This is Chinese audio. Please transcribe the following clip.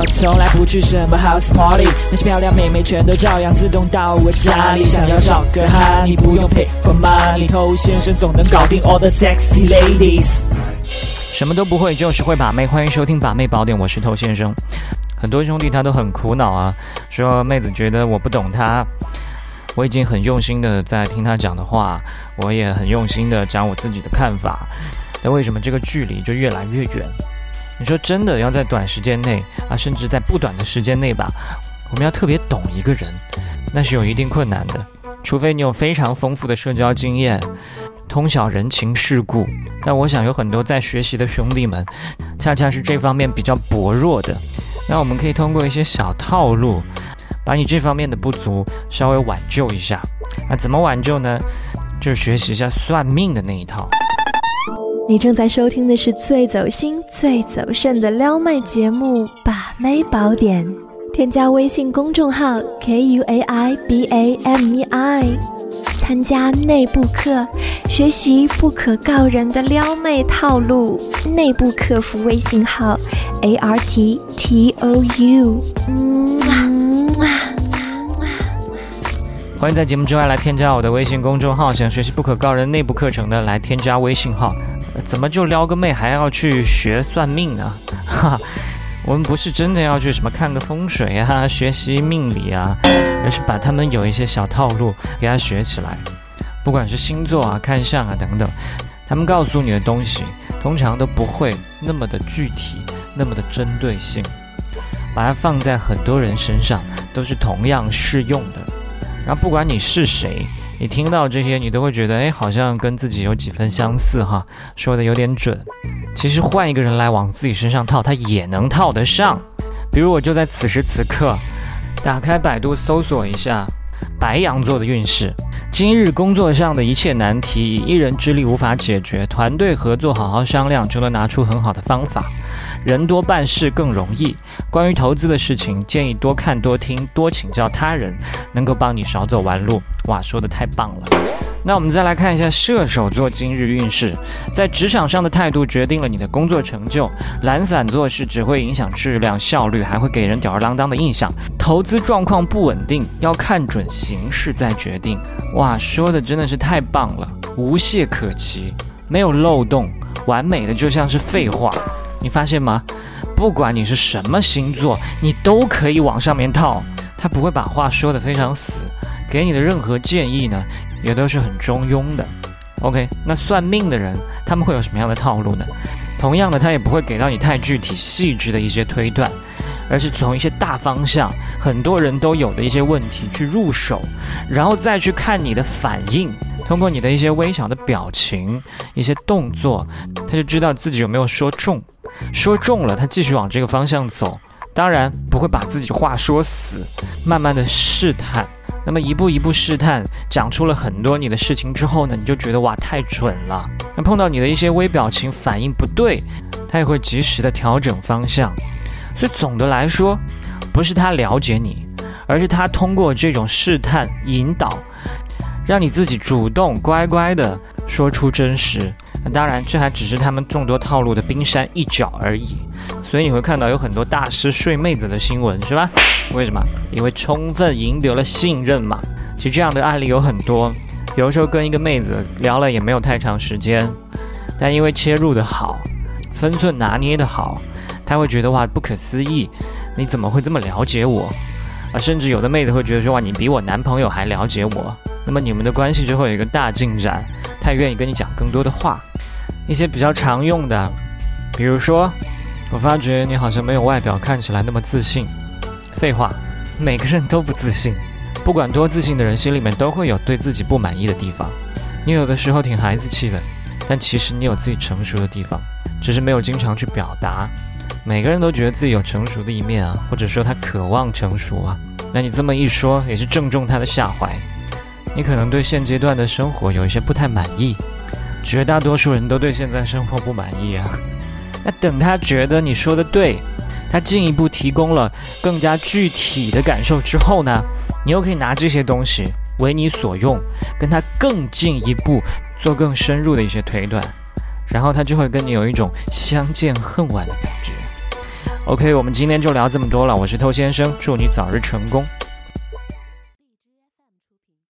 我从来不去什么 house party，那些漂亮妹妹全都照样自动到我家里。想要找个哈，你不用 pay for money，偷先生总能搞定 all the sexy ladies。什么都不会，就是会把妹。欢迎收听把妹宝典，我是偷先生。很多兄弟他都很苦恼啊，说妹子觉得我不懂他。我已经很用心的在听他讲的话，我也很用心的讲我自己的看法。但为什么这个距离就越来越远？你说真的要在短时间内啊，甚至在不短的时间内吧，我们要特别懂一个人，那是有一定困难的。除非你有非常丰富的社交经验，通晓人情世故。但我想有很多在学习的兄弟们，恰恰是这方面比较薄弱的。那我们可以通过一些小套路，把你这方面的不足稍微挽救一下。那怎么挽救呢？就是学习一下算命的那一套。你正在收听的是最走心、最走肾的撩妹节目《把妹宝典》，添加微信公众号 k u a i b a m e i，参加内部课，学习不可告人的撩妹套路。内部客服微信号。A R T T O U，欢迎在节目之外来添加我的微信公众号，想学习不可告人内部课程的来添加微信号。怎么就撩个妹还要去学算命呢？哈，我们不是真的要去什么看个风水啊，学习命理啊，而是把他们有一些小套路给他学起来。不管是星座啊、看相啊等等，他们告诉你的东西通常都不会那么的具体。那么的针对性，把它放在很多人身上都是同样适用的。然后不管你是谁，你听到这些，你都会觉得，哎，好像跟自己有几分相似哈，说的有点准。其实换一个人来往自己身上套，他也能套得上。比如我就在此时此刻，打开百度搜索一下白羊座的运势。今日工作上的一切难题，以一人之力无法解决，团队合作好好商量，就能拿出很好的方法。人多办事更容易。关于投资的事情，建议多看多听多请教他人，能够帮你少走弯路。哇，说的太棒了！那我们再来看一下射手座今日运势，在职场上的态度决定了你的工作成就。懒散做事只会影响质量效率，还会给人吊儿郎当的印象。投资状况不稳定，要看准形势再决定。哇，说的真的是太棒了，无懈可击，没有漏洞，完美的就像是废话。你发现吗？不管你是什么星座，你都可以往上面套，他不会把话说得非常死，给你的任何建议呢，也都是很中庸的。OK，那算命的人他们会有什么样的套路呢？同样的，他也不会给到你太具体细致的一些推断，而是从一些大方向，很多人都有的一些问题去入手，然后再去看你的反应。通过你的一些微小的表情、一些动作，他就知道自己有没有说中。说中了，他继续往这个方向走。当然不会把自己话说死，慢慢的试探。那么一步一步试探，讲出了很多你的事情之后呢，你就觉得哇太准了。那碰到你的一些微表情反应不对，他也会及时的调整方向。所以总的来说，不是他了解你，而是他通过这种试探引导。让你自己主动乖乖的说出真实，那当然这还只是他们众多套路的冰山一角而已。所以你会看到有很多大师睡妹子的新闻，是吧？为什么？因为充分赢得了信任嘛。其实这样的案例有很多，有的时候跟一个妹子聊了也没有太长时间，但因为切入的好，分寸拿捏的好，她会觉得哇不可思议，你怎么会这么了解我？啊，甚至有的妹子会觉得说哇你比我男朋友还了解我。那么你们的关系就会有一个大进展，她愿意跟你讲更多的话。一些比较常用的，比如说，我发觉你好像没有外表看起来那么自信。废话，每个人都不自信，不管多自信的人，心里面都会有对自己不满意的地方。你有的时候挺孩子气的，但其实你有自己成熟的地方，只是没有经常去表达。每个人都觉得自己有成熟的一面啊，或者说他渴望成熟啊。那你这么一说，也是正中他的下怀。你可能对现阶段的生活有一些不太满意，绝大多数人都对现在生活不满意啊。那等他觉得你说的对，他进一步提供了更加具体的感受之后呢，你又可以拿这些东西为你所用，跟他更进一步做更深入的一些推断，然后他就会跟你有一种相见恨晚的感觉。OK，我们今天就聊这么多了。我是偷先生，祝你早日成功。